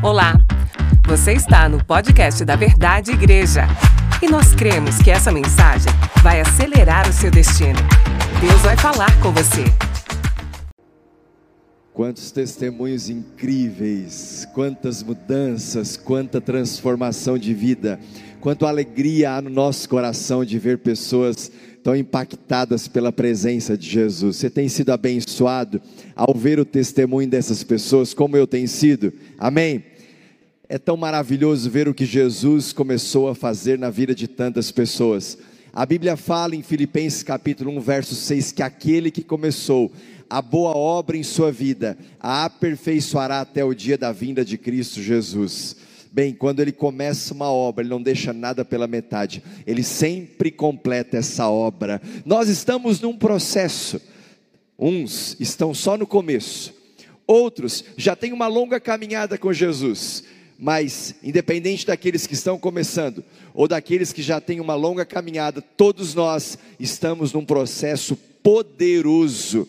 Olá, você está no podcast da Verdade Igreja e nós cremos que essa mensagem vai acelerar o seu destino. Deus vai falar com você. Quantos testemunhos incríveis, quantas mudanças, quanta transformação de vida, quanto alegria há no nosso coração de ver pessoas tão impactadas pela presença de Jesus. Você tem sido abençoado ao ver o testemunho dessas pessoas, como eu tenho sido? Amém? É tão maravilhoso ver o que Jesus começou a fazer na vida de tantas pessoas. A Bíblia fala em Filipenses capítulo 1, verso 6, que aquele que começou a boa obra em sua vida a aperfeiçoará até o dia da vinda de Cristo Jesus. Bem, quando ele começa uma obra, ele não deixa nada pela metade, ele sempre completa essa obra. Nós estamos num processo, uns estão só no começo, outros já têm uma longa caminhada com Jesus, mas independente daqueles que estão começando ou daqueles que já têm uma longa caminhada, todos nós estamos num processo poderoso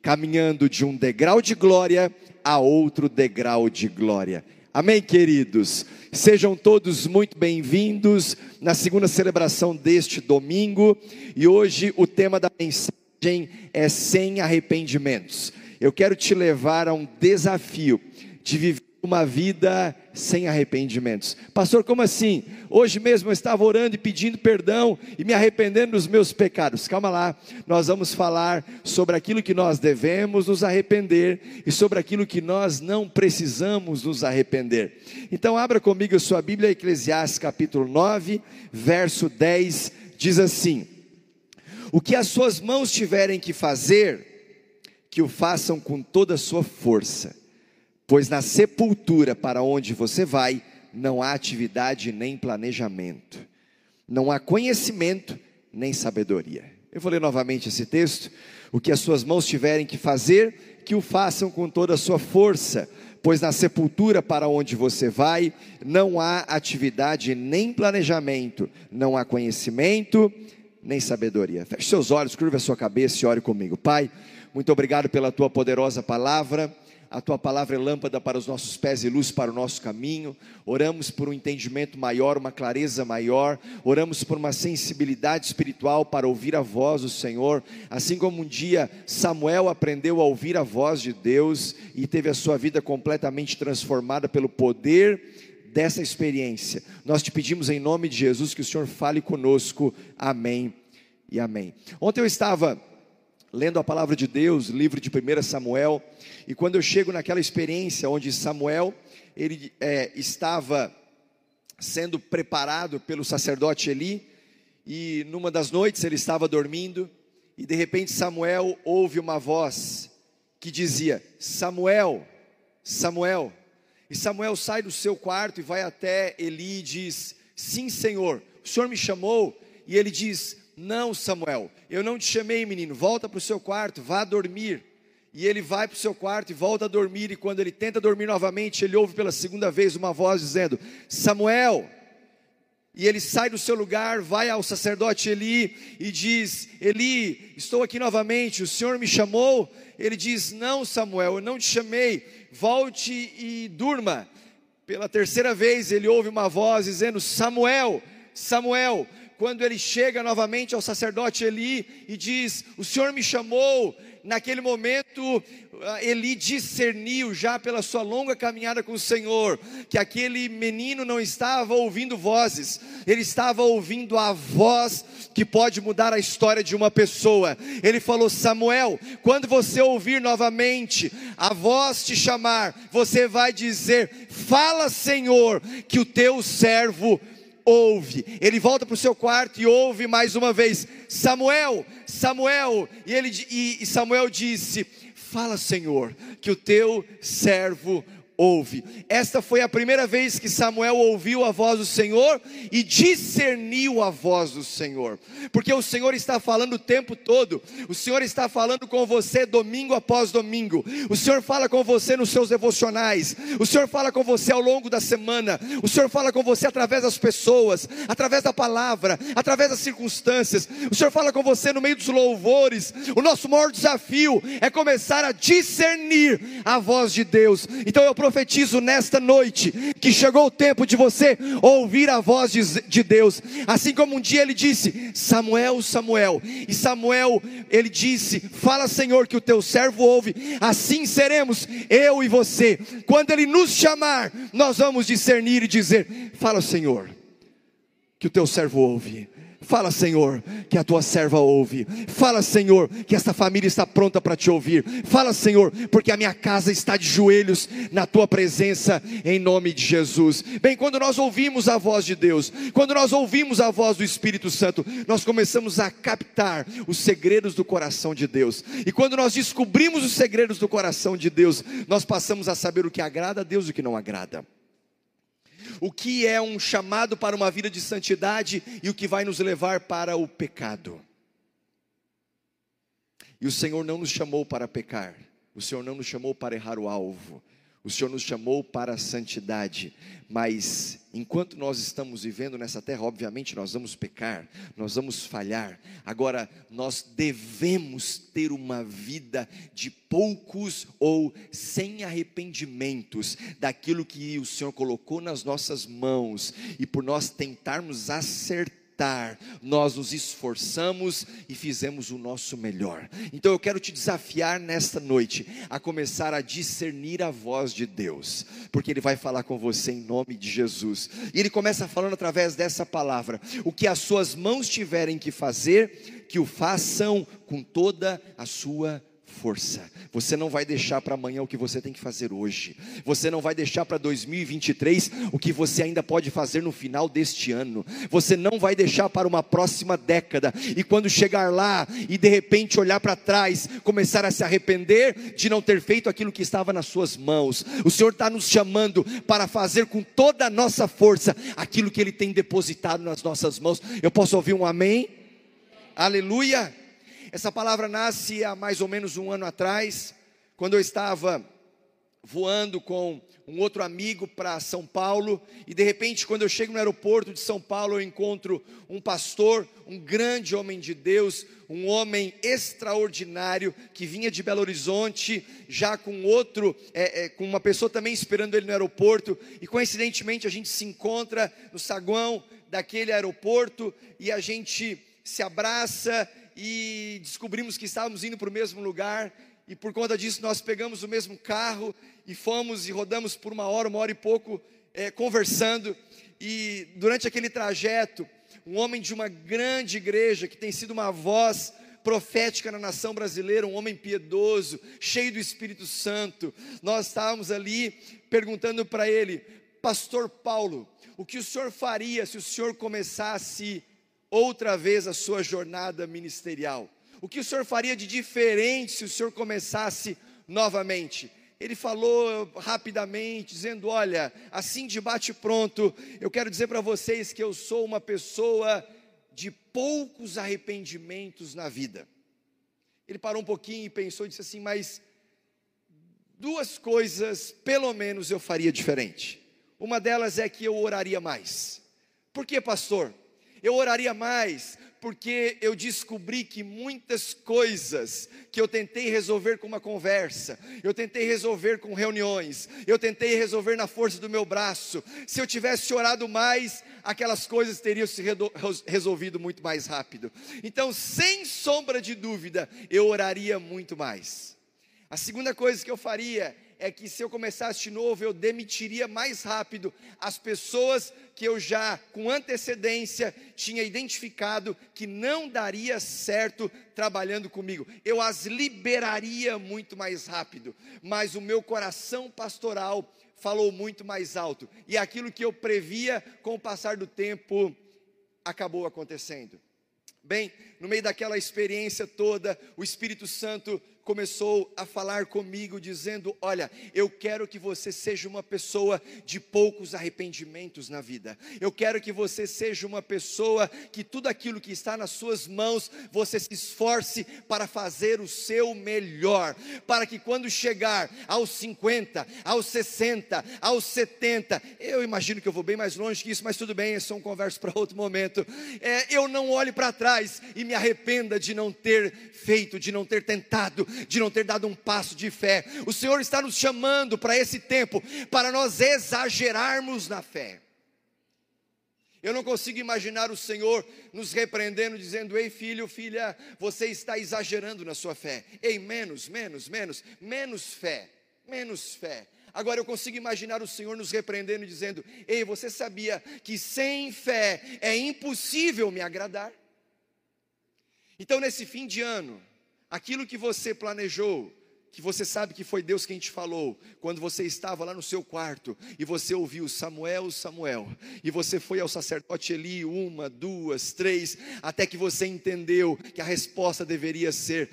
caminhando de um degrau de glória a outro degrau de glória. Amém, queridos? Sejam todos muito bem-vindos na segunda celebração deste domingo e hoje o tema da mensagem é sem arrependimentos. Eu quero te levar a um desafio de viver uma vida sem arrependimentos. Pastor, como assim? Hoje mesmo eu estava orando e pedindo perdão e me arrependendo dos meus pecados. Calma lá, nós vamos falar sobre aquilo que nós devemos nos arrepender e sobre aquilo que nós não precisamos nos arrepender. Então, abra comigo a sua Bíblia, Eclesiastes capítulo 9, verso 10, diz assim: O que as suas mãos tiverem que fazer, que o façam com toda a sua força pois na sepultura para onde você vai, não há atividade nem planejamento, não há conhecimento nem sabedoria. Eu vou ler novamente esse texto. O que as suas mãos tiverem que fazer, que o façam com toda a sua força, pois na sepultura para onde você vai, não há atividade nem planejamento, não há conhecimento nem sabedoria. Feche seus olhos, curva a sua cabeça e ore comigo. Pai, muito obrigado pela tua poderosa palavra a tua palavra é lâmpada para os nossos pés e luz para o nosso caminho. Oramos por um entendimento maior, uma clareza maior. Oramos por uma sensibilidade espiritual para ouvir a voz do Senhor. Assim como um dia Samuel aprendeu a ouvir a voz de Deus e teve a sua vida completamente transformada pelo poder dessa experiência. Nós te pedimos em nome de Jesus que o Senhor fale conosco. Amém e amém. Ontem eu estava lendo a palavra de Deus, livro de 1 Samuel, e quando eu chego naquela experiência onde Samuel, ele é, estava sendo preparado pelo sacerdote Eli, e numa das noites ele estava dormindo, e de repente Samuel ouve uma voz que dizia: Samuel, Samuel. E Samuel sai do seu quarto e vai até Eli e diz: Sim, Senhor, o Senhor me chamou. E ele diz: não, Samuel, eu não te chamei, menino, volta para o seu quarto, vá dormir. E ele vai para o seu quarto e volta a dormir, e quando ele tenta dormir novamente, ele ouve pela segunda vez uma voz dizendo: Samuel. E ele sai do seu lugar, vai ao sacerdote Eli e diz: Eli, estou aqui novamente, o Senhor me chamou. Ele diz: Não, Samuel, eu não te chamei, volte e durma. Pela terceira vez ele ouve uma voz dizendo: Samuel, Samuel quando ele chega novamente ao sacerdote Eli e diz: O Senhor me chamou. Naquele momento, ah, Eli discerniu, já pela sua longa caminhada com o Senhor, que aquele menino não estava ouvindo vozes, ele estava ouvindo a voz que pode mudar a história de uma pessoa. Ele falou: Samuel, quando você ouvir novamente a voz te chamar, você vai dizer: Fala, Senhor, que o teu servo. Ele volta para o seu quarto e ouve mais uma vez: Samuel, Samuel. E, ele, e Samuel disse: Fala, Senhor, que o teu servo ouve. Esta foi a primeira vez que Samuel ouviu a voz do Senhor e discerniu a voz do Senhor, porque o Senhor está falando o tempo todo, o Senhor está falando com você domingo após domingo, o Senhor fala com você nos seus devocionais, o Senhor fala com você ao longo da semana, o Senhor fala com você através das pessoas, através da palavra, através das circunstâncias, o Senhor fala com você no meio dos louvores. O nosso maior desafio é começar a discernir a voz de Deus. Então eu profetizo nesta noite que chegou o tempo de você ouvir a voz de, de Deus, assim como um dia ele disse: Samuel, Samuel, e Samuel ele disse: Fala, Senhor, que o teu servo ouve, assim seremos eu e você. Quando ele nos chamar, nós vamos discernir e dizer: Fala, Senhor, que o teu servo ouve. Fala, Senhor, que a tua serva ouve. Fala, Senhor, que esta família está pronta para te ouvir. Fala, Senhor, porque a minha casa está de joelhos na tua presença, em nome de Jesus. Bem, quando nós ouvimos a voz de Deus, quando nós ouvimos a voz do Espírito Santo, nós começamos a captar os segredos do coração de Deus. E quando nós descobrimos os segredos do coração de Deus, nós passamos a saber o que agrada a Deus e o que não agrada o que é um chamado para uma vida de santidade e o que vai nos levar para o pecado. E o Senhor não nos chamou para pecar, o Senhor não nos chamou para errar o alvo, o Senhor nos chamou para a santidade, mas enquanto nós estamos vivendo nessa terra, obviamente nós vamos pecar, nós vamos falhar. Agora, nós devemos ter uma vida de poucos ou sem arrependimentos daquilo que o Senhor colocou nas nossas mãos e por nós tentarmos acertar nós nos esforçamos e fizemos o nosso melhor. Então eu quero te desafiar nesta noite a começar a discernir a voz de Deus, porque Ele vai falar com você em nome de Jesus. E Ele começa falando através dessa palavra: o que as suas mãos tiverem que fazer, que o façam com toda a sua força. Você não vai deixar para amanhã o que você tem que fazer hoje. Você não vai deixar para 2023 o que você ainda pode fazer no final deste ano. Você não vai deixar para uma próxima década. E quando chegar lá e de repente olhar para trás, começar a se arrepender de não ter feito aquilo que estava nas suas mãos. O Senhor está nos chamando para fazer com toda a nossa força aquilo que Ele tem depositado nas nossas mãos. Eu posso ouvir um amém? Aleluia. Essa palavra nasce há mais ou menos um ano atrás, quando eu estava voando com um outro amigo para São Paulo, e de repente, quando eu chego no aeroporto de São Paulo, eu encontro um pastor, um grande homem de Deus, um homem extraordinário, que vinha de Belo Horizonte, já com outro, é, é, com uma pessoa também esperando ele no aeroporto, e coincidentemente a gente se encontra no saguão daquele aeroporto, e a gente se abraça e descobrimos que estávamos indo para o mesmo lugar, e por conta disso nós pegamos o mesmo carro e fomos e rodamos por uma hora, uma hora e pouco, é, conversando, e durante aquele trajeto, um homem de uma grande igreja, que tem sido uma voz profética na nação brasileira, um homem piedoso, cheio do Espírito Santo, nós estávamos ali perguntando para ele, Pastor Paulo, o que o senhor faria se o senhor começasse outra vez a sua jornada ministerial? O que o senhor faria de diferente se o senhor começasse novamente? Ele falou rapidamente, dizendo: Olha, assim de bate-pronto, eu quero dizer para vocês que eu sou uma pessoa de poucos arrependimentos na vida. Ele parou um pouquinho e pensou e disse assim: Mas duas coisas, pelo menos, eu faria diferente. Uma delas é que eu oraria mais. Por que, pastor? Eu oraria mais, porque eu descobri que muitas coisas que eu tentei resolver com uma conversa, eu tentei resolver com reuniões, eu tentei resolver na força do meu braço, se eu tivesse orado mais, aquelas coisas teriam se resolvido muito mais rápido. Então, sem sombra de dúvida, eu oraria muito mais. A segunda coisa que eu faria é que se eu começasse de novo, eu demitiria mais rápido as pessoas que eu já, com antecedência, tinha identificado que não daria certo trabalhando comigo. Eu as liberaria muito mais rápido, mas o meu coração pastoral falou muito mais alto, e aquilo que eu previa com o passar do tempo acabou acontecendo. Bem, no meio daquela experiência toda, o Espírito Santo começou a falar comigo, dizendo: Olha, eu quero que você seja uma pessoa de poucos arrependimentos na vida. Eu quero que você seja uma pessoa que tudo aquilo que está nas suas mãos, você se esforce para fazer o seu melhor, para que quando chegar aos 50, aos 60, aos 70, eu imagino que eu vou bem mais longe que isso, mas tudo bem, é um converso para outro momento. É, eu não olhe para trás e me arrependa de não ter feito, de não ter tentado, de não ter dado um passo de fé. O Senhor está nos chamando para esse tempo, para nós exagerarmos na fé. Eu não consigo imaginar o Senhor nos repreendendo, dizendo: Ei, filho, filha, você está exagerando na sua fé. Ei, menos, menos, menos, menos fé, menos fé. Agora eu consigo imaginar o Senhor nos repreendendo, dizendo: Ei, você sabia que sem fé é impossível me agradar? Então, nesse fim de ano, aquilo que você planejou, que você sabe que foi Deus quem te falou, quando você estava lá no seu quarto e você ouviu Samuel, Samuel, e você foi ao sacerdote Eli uma, duas, três, até que você entendeu que a resposta deveria ser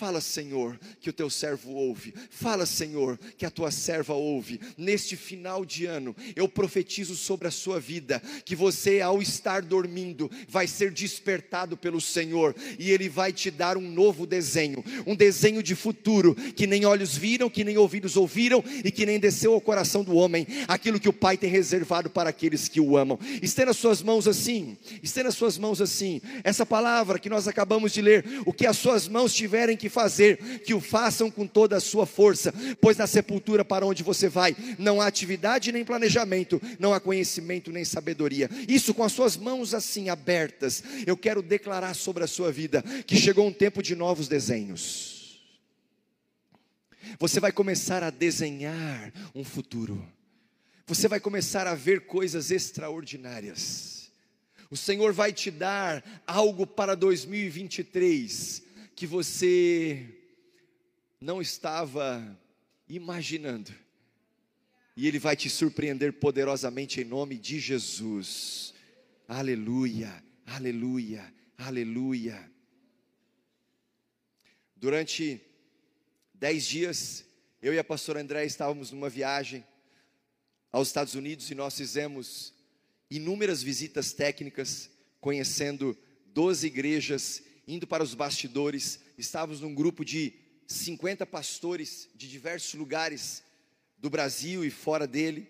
Fala, Senhor, que o teu servo ouve. Fala, Senhor, que a tua serva ouve. Neste final de ano, eu profetizo sobre a sua vida que você, ao estar dormindo, vai ser despertado pelo Senhor e Ele vai te dar um novo desenho, um desenho de futuro que nem olhos viram, que nem ouvidos ouviram e que nem desceu ao coração do homem. Aquilo que o Pai tem reservado para aqueles que o amam. Estenda suas mãos assim, estenda suas mãos assim. Essa palavra que nós acabamos de ler, o que as suas mãos tiverem que fazer, que o façam com toda a sua força, pois na sepultura para onde você vai, não há atividade nem planejamento, não há conhecimento nem sabedoria. Isso com as suas mãos assim abertas, eu quero declarar sobre a sua vida que chegou um tempo de novos desenhos. Você vai começar a desenhar um futuro. Você vai começar a ver coisas extraordinárias. O Senhor vai te dar algo para 2023 que você não estava imaginando. E Ele vai te surpreender poderosamente em nome de Jesus. Aleluia, aleluia, aleluia. Durante dez dias, eu e a pastora André estávamos numa viagem aos Estados Unidos e nós fizemos inúmeras visitas técnicas, conhecendo 12 igrejas indo para os bastidores, estávamos num grupo de 50 pastores de diversos lugares do Brasil e fora dele,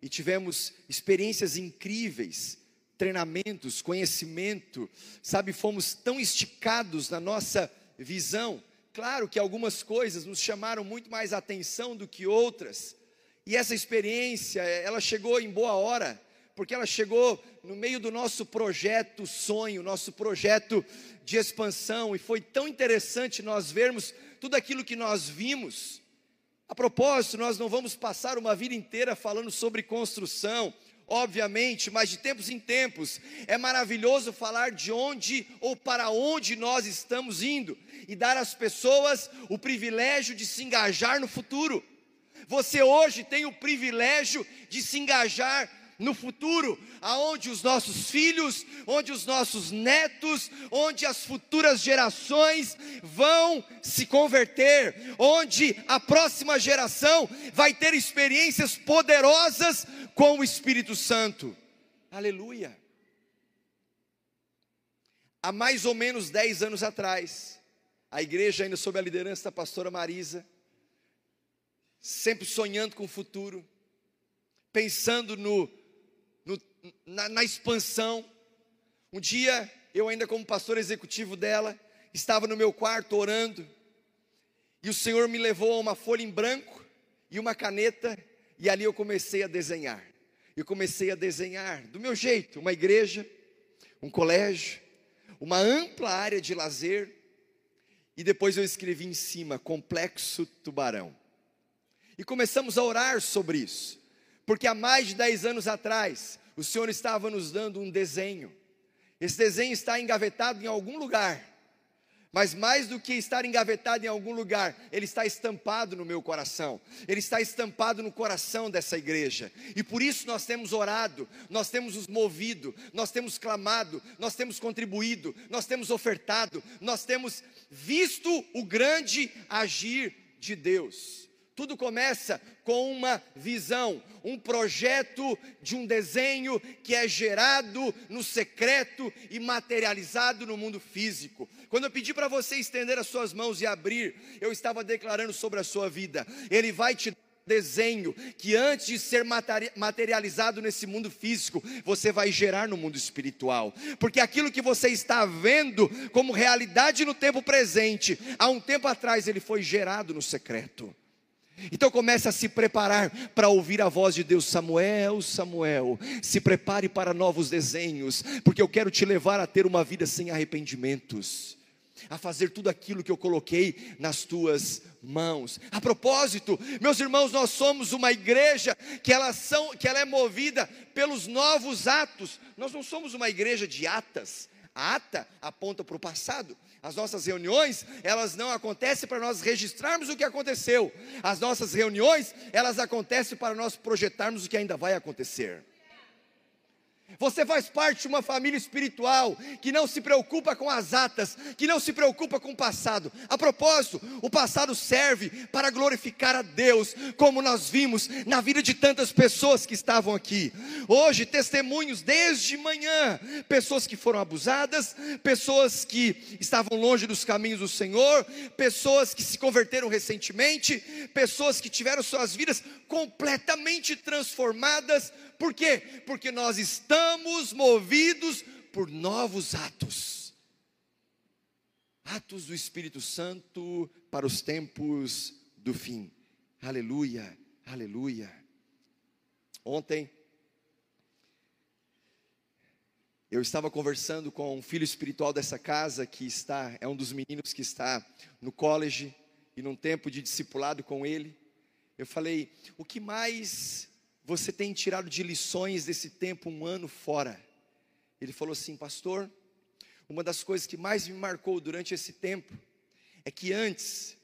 e tivemos experiências incríveis, treinamentos, conhecimento, sabe, fomos tão esticados na nossa visão. Claro que algumas coisas nos chamaram muito mais atenção do que outras, e essa experiência, ela chegou em boa hora, porque ela chegou no meio do nosso projeto sonho, nosso projeto de expansão, e foi tão interessante nós vermos tudo aquilo que nós vimos. A propósito, nós não vamos passar uma vida inteira falando sobre construção, obviamente, mas de tempos em tempos é maravilhoso falar de onde ou para onde nós estamos indo e dar às pessoas o privilégio de se engajar no futuro. Você hoje tem o privilégio de se engajar no futuro, aonde os nossos filhos, onde os nossos netos, onde as futuras gerações vão se converter, onde a próxima geração vai ter experiências poderosas com o Espírito Santo. Aleluia. Há mais ou menos 10 anos atrás, a igreja, ainda sob a liderança da pastora Marisa, sempre sonhando com o futuro, pensando no no, na, na expansão. Um dia, eu ainda como pastor executivo dela, estava no meu quarto orando, e o Senhor me levou a uma folha em branco e uma caneta, e ali eu comecei a desenhar. Eu comecei a desenhar do meu jeito, uma igreja, um colégio, uma ampla área de lazer, e depois eu escrevi em cima, Complexo Tubarão. E começamos a orar sobre isso porque há mais de 10 anos atrás, o Senhor estava nos dando um desenho. Esse desenho está engavetado em algum lugar, mas mais do que estar engavetado em algum lugar, ele está estampado no meu coração, ele está estampado no coração dessa igreja, e por isso nós temos orado, nós temos nos movido, nós temos clamado, nós temos contribuído, nós temos ofertado, nós temos visto o grande agir de Deus. Tudo começa com uma visão, um projeto de um desenho que é gerado no secreto e materializado no mundo físico. Quando eu pedi para você estender as suas mãos e abrir, eu estava declarando sobre a sua vida. Ele vai te desenho que antes de ser materializado nesse mundo físico, você vai gerar no mundo espiritual. Porque aquilo que você está vendo como realidade no tempo presente, há um tempo atrás ele foi gerado no secreto. Então comece a se preparar para ouvir a voz de Deus, Samuel, Samuel, se prepare para novos desenhos, porque eu quero te levar a ter uma vida sem arrependimentos a fazer tudo aquilo que eu coloquei nas tuas mãos. A propósito, meus irmãos, nós somos uma igreja que ela, são, que ela é movida pelos novos atos. Nós não somos uma igreja de atas. A ata aponta para o passado. As nossas reuniões, elas não acontecem para nós registrarmos o que aconteceu. As nossas reuniões, elas acontecem para nós projetarmos o que ainda vai acontecer. Você faz parte de uma família espiritual que não se preocupa com as atas, que não se preocupa com o passado. A propósito, o passado serve para glorificar a Deus, como nós vimos na vida de tantas pessoas que estavam aqui. Hoje, testemunhos desde manhã: pessoas que foram abusadas, pessoas que estavam longe dos caminhos do Senhor, pessoas que se converteram recentemente, pessoas que tiveram suas vidas completamente transformadas por quê? Porque nós estamos movidos por novos atos. Atos do Espírito Santo para os tempos do fim. Aleluia, aleluia. Ontem, eu estava conversando com um filho espiritual dessa casa que está, é um dos meninos que está no college e num tempo de discipulado com ele. Eu falei: o que mais você tem tirado de lições desse tempo um ano fora? Ele falou assim, pastor, uma das coisas que mais me marcou durante esse tempo é que antes,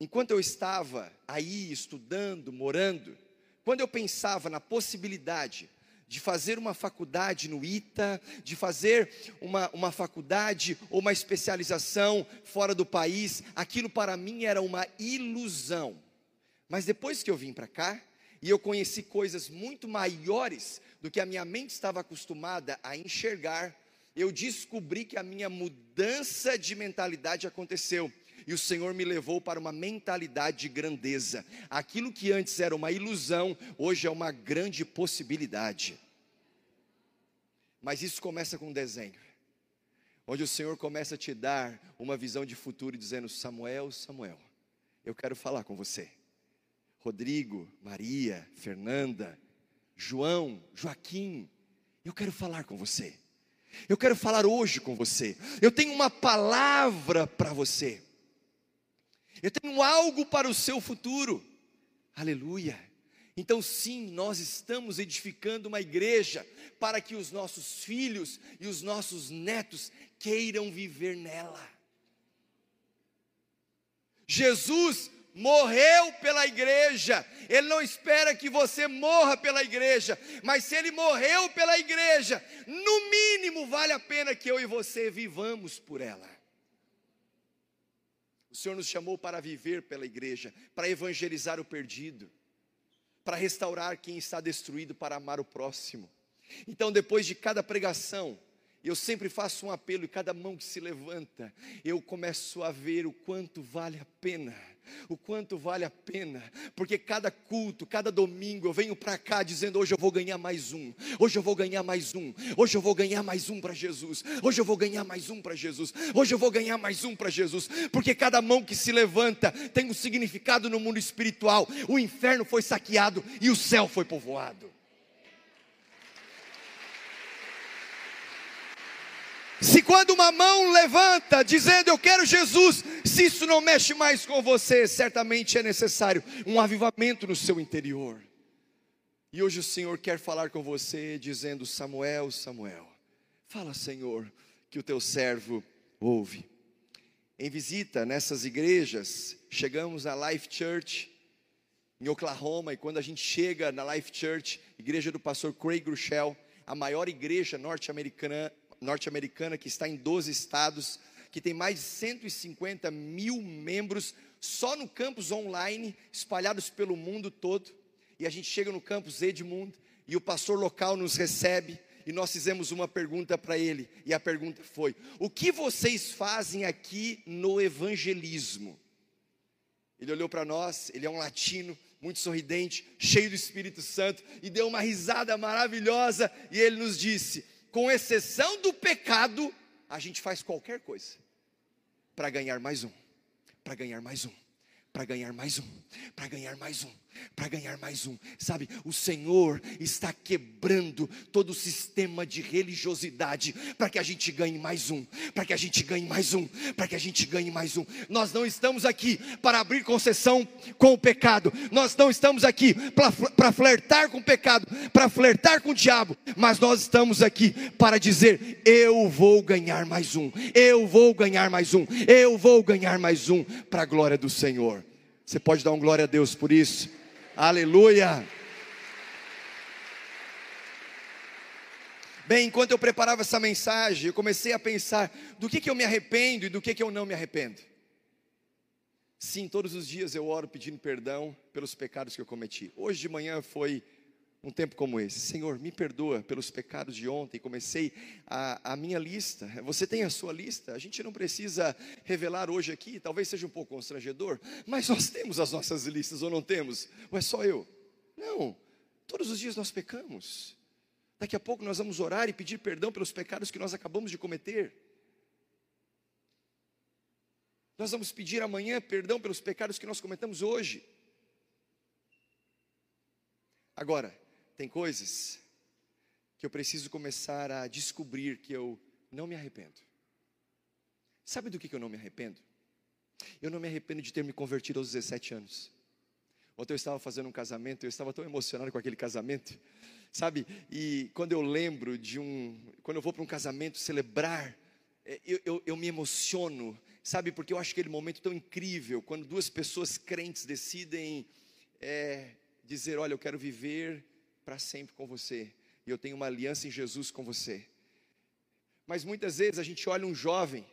enquanto eu estava aí estudando, morando, quando eu pensava na possibilidade de fazer uma faculdade no ITA, de fazer uma, uma faculdade ou uma especialização fora do país, aquilo para mim era uma ilusão. Mas depois que eu vim para cá, e eu conheci coisas muito maiores do que a minha mente estava acostumada a enxergar, eu descobri que a minha mudança de mentalidade aconteceu. E o Senhor me levou para uma mentalidade de grandeza. Aquilo que antes era uma ilusão, hoje é uma grande possibilidade. Mas isso começa com um desenho, onde o Senhor começa a te dar uma visão de futuro, dizendo: Samuel, Samuel, eu quero falar com você. Rodrigo, Maria, Fernanda, João, Joaquim, eu quero falar com você. Eu quero falar hoje com você. Eu tenho uma palavra para você. Eu tenho algo para o seu futuro. Aleluia. Então, sim, nós estamos edificando uma igreja para que os nossos filhos e os nossos netos queiram viver nela. Jesus morreu pela igreja. Ele não espera que você morra pela igreja, mas se ele morreu pela igreja, no mínimo vale a pena que eu e você vivamos por ela. O Senhor nos chamou para viver pela igreja, para evangelizar o perdido, para restaurar quem está destruído, para amar o próximo. Então, depois de cada pregação, eu sempre faço um apelo e cada mão que se levanta, eu começo a ver o quanto vale a pena o quanto vale a pena, porque cada culto, cada domingo eu venho para cá dizendo: hoje eu vou ganhar mais um, hoje eu vou ganhar mais um, hoje eu vou ganhar mais um para Jesus, hoje eu vou ganhar mais um para Jesus, hoje eu vou ganhar mais um para Jesus, porque cada mão que se levanta tem um significado no mundo espiritual. O inferno foi saqueado e o céu foi povoado. Se quando uma mão levanta dizendo eu quero Jesus, se isso não mexe mais com você, certamente é necessário um avivamento no seu interior. E hoje o Senhor quer falar com você dizendo: Samuel, Samuel, fala, Senhor, que o teu servo ouve. Em visita nessas igrejas, chegamos à Life Church em Oklahoma, e quando a gente chega na Life Church, igreja do pastor Craig Grushel, a maior igreja norte-americana norte-americana que está em 12 estados, que tem mais de 150 mil membros só no campus online, espalhados pelo mundo todo. E a gente chega no campus Edmund e o pastor local nos recebe e nós fizemos uma pergunta para ele. E a pergunta foi: O que vocês fazem aqui no evangelismo? Ele olhou para nós, ele é um latino, muito sorridente, cheio do Espírito Santo, e deu uma risada maravilhosa, e ele nos disse: com exceção do pecado, a gente faz qualquer coisa para ganhar mais um, para ganhar mais um para ganhar mais um, para ganhar mais um, para ganhar mais um. Sabe, o Senhor está quebrando todo o sistema de religiosidade para que a gente ganhe mais um, para que a gente ganhe mais um, para que a gente ganhe mais um. Nós não estamos aqui para abrir concessão com o pecado, nós não estamos aqui para flertar com o pecado, para flertar com o diabo, mas nós estamos aqui para dizer: eu vou ganhar mais um, eu vou ganhar mais um, eu vou ganhar mais um, para a glória do Senhor. Você pode dar um glória a Deus por isso? Aleluia! Bem, enquanto eu preparava essa mensagem, eu comecei a pensar do que, que eu me arrependo e do que, que eu não me arrependo. Sim, todos os dias eu oro pedindo perdão pelos pecados que eu cometi. Hoje de manhã foi um tempo como esse. Senhor, me perdoa pelos pecados de ontem. Comecei a, a, minha lista. Você tem a sua lista. A gente não precisa revelar hoje aqui, talvez seja um pouco constrangedor, mas nós temos as nossas listas ou não temos? Ou é só eu? Não. Todos os dias nós pecamos. Daqui a pouco nós vamos orar e pedir perdão pelos pecados que nós acabamos de cometer. Nós vamos pedir amanhã perdão pelos pecados que nós cometemos hoje. Agora, tem coisas que eu preciso começar a descobrir que eu não me arrependo. Sabe do que eu não me arrependo? Eu não me arrependo de ter me convertido aos 17 anos. Ontem eu estava fazendo um casamento, eu estava tão emocionado com aquele casamento, sabe? E quando eu lembro de um, quando eu vou para um casamento celebrar, é, eu, eu, eu, me emociono, sabe? Porque eu acho aquele momento tão incrível, quando duas pessoas crentes decidem é, dizer: Olha, eu quero viver para sempre com você. E eu tenho uma aliança em Jesus com você. Mas muitas vezes a gente olha um jovem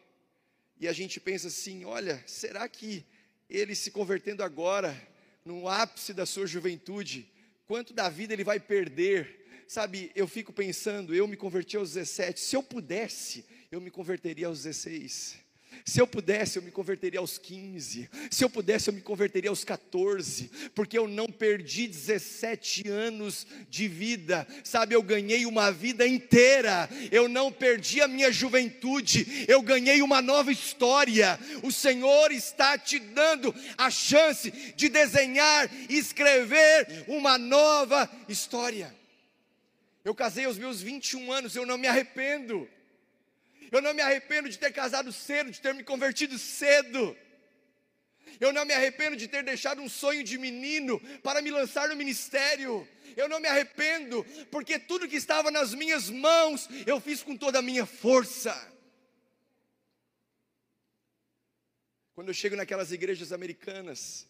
e a gente pensa assim: olha, será que ele se convertendo agora, no ápice da sua juventude, quanto da vida ele vai perder? Sabe, eu fico pensando, eu me converti aos 17, se eu pudesse, eu me converteria aos 16. Se eu pudesse, eu me converteria aos 15. Se eu pudesse, eu me converteria aos 14. Porque eu não perdi 17 anos de vida. Sabe, eu ganhei uma vida inteira. Eu não perdi a minha juventude. Eu ganhei uma nova história. O Senhor está te dando a chance de desenhar e escrever uma nova história. Eu casei aos meus 21 anos, eu não me arrependo. Eu não me arrependo de ter casado cedo, de ter me convertido cedo. Eu não me arrependo de ter deixado um sonho de menino para me lançar no ministério. Eu não me arrependo, porque tudo que estava nas minhas mãos eu fiz com toda a minha força. Quando eu chego naquelas igrejas americanas,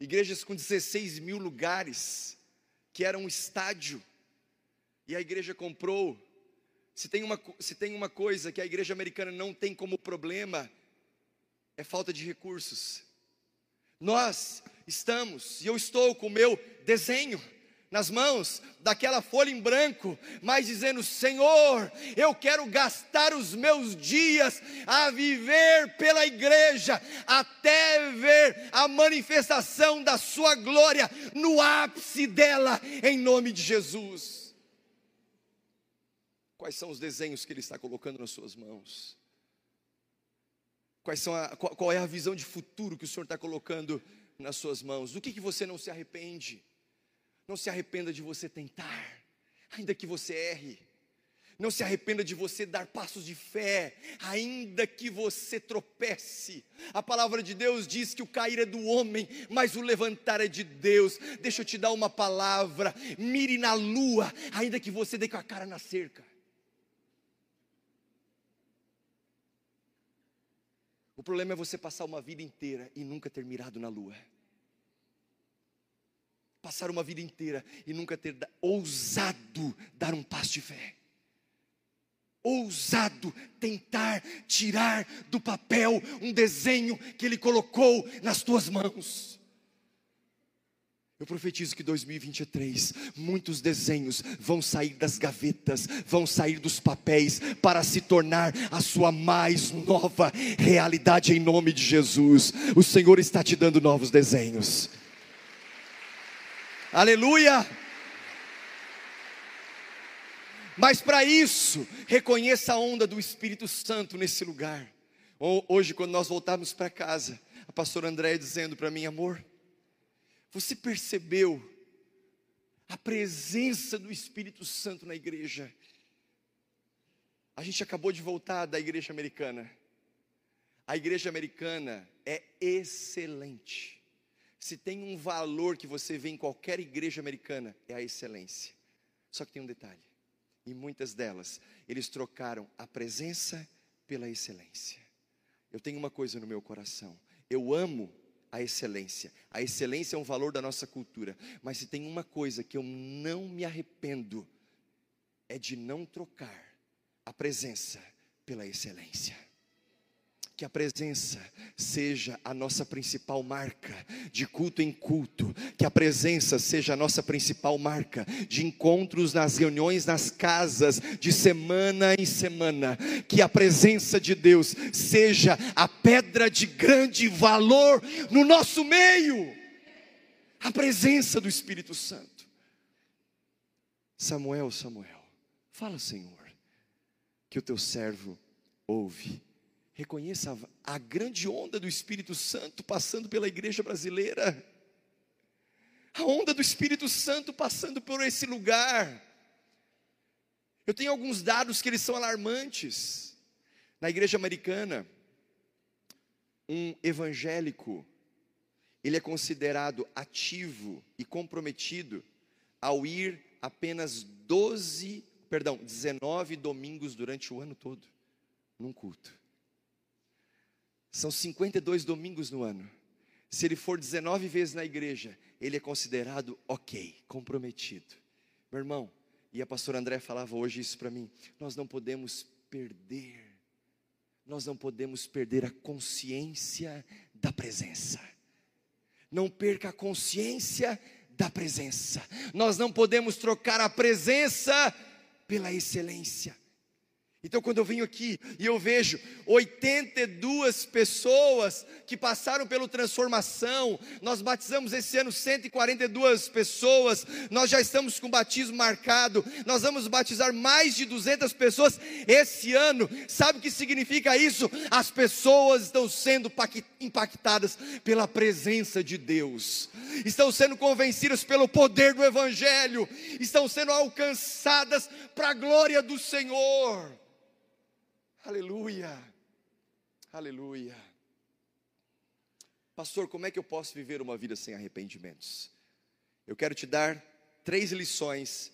igrejas com 16 mil lugares, que era um estádio, e a igreja comprou se tem, uma, se tem uma coisa que a igreja americana não tem como problema, é falta de recursos. Nós estamos, e eu estou com o meu desenho nas mãos, daquela folha em branco, mas dizendo: Senhor, eu quero gastar os meus dias a viver pela igreja, até ver a manifestação da Sua glória no ápice dela, em nome de Jesus. Quais são os desenhos que Ele está colocando nas suas mãos? Quais são a, qual, qual, é a visão de futuro que o Senhor está colocando nas suas mãos? Do que, que você não se arrepende? Não se arrependa de você tentar, ainda que você erre. Não se arrependa de você dar passos de fé, ainda que você tropece. A palavra de Deus diz que o cair é do homem, mas o levantar é de Deus. Deixa eu te dar uma palavra: mire na lua, ainda que você dê com a cara na cerca. O problema é você passar uma vida inteira e nunca ter mirado na lua. Passar uma vida inteira e nunca ter ousado dar um passo de fé. Ousado tentar tirar do papel um desenho que Ele colocou nas tuas mãos. Eu profetizo que 2023, muitos desenhos vão sair das gavetas, vão sair dos papéis, para se tornar a sua mais nova realidade em nome de Jesus. O Senhor está te dando novos desenhos. Aleluia! Mas para isso, reconheça a onda do Espírito Santo nesse lugar. Hoje, quando nós voltarmos para casa, a pastora Andréia dizendo para mim, amor, você percebeu a presença do Espírito Santo na igreja? A gente acabou de voltar da igreja americana. A igreja americana é excelente. Se tem um valor que você vê em qualquer igreja americana, é a excelência. Só que tem um detalhe: em muitas delas, eles trocaram a presença pela excelência. Eu tenho uma coisa no meu coração: eu amo a excelência. A excelência é um valor da nossa cultura. Mas se tem uma coisa que eu não me arrependo, é de não trocar a presença pela excelência que a presença seja a nossa principal marca de culto em culto, que a presença seja a nossa principal marca de encontros nas reuniões, nas casas, de semana em semana, que a presença de Deus seja a pedra de grande valor no nosso meio, a presença do Espírito Santo. Samuel, Samuel, fala, Senhor, que o teu servo ouve Reconheça a, grande onda do Espírito Santo passando pela igreja brasileira. A onda do Espírito Santo passando por esse lugar. Eu tenho alguns dados que eles são alarmantes. Na igreja americana, um evangélico, ele é considerado ativo e comprometido ao ir apenas 12, perdão, 19 domingos durante o ano todo num culto. São 52 domingos no ano. Se ele for 19 vezes na igreja, ele é considerado ok, comprometido. Meu irmão, e a pastora André falava hoje isso para mim, nós não podemos perder, nós não podemos perder a consciência da presença. Não perca a consciência da presença. Nós não podemos trocar a presença pela excelência. Então, quando eu venho aqui e eu vejo 82 pessoas que passaram pela transformação, nós batizamos esse ano 142 pessoas, nós já estamos com batismo marcado, nós vamos batizar mais de 200 pessoas esse ano. Sabe o que significa isso? As pessoas estão sendo impactadas pela presença de Deus, estão sendo convencidas pelo poder do Evangelho, estão sendo alcançadas para a glória do Senhor. Aleluia. Aleluia. Pastor, como é que eu posso viver uma vida sem arrependimentos? Eu quero te dar três lições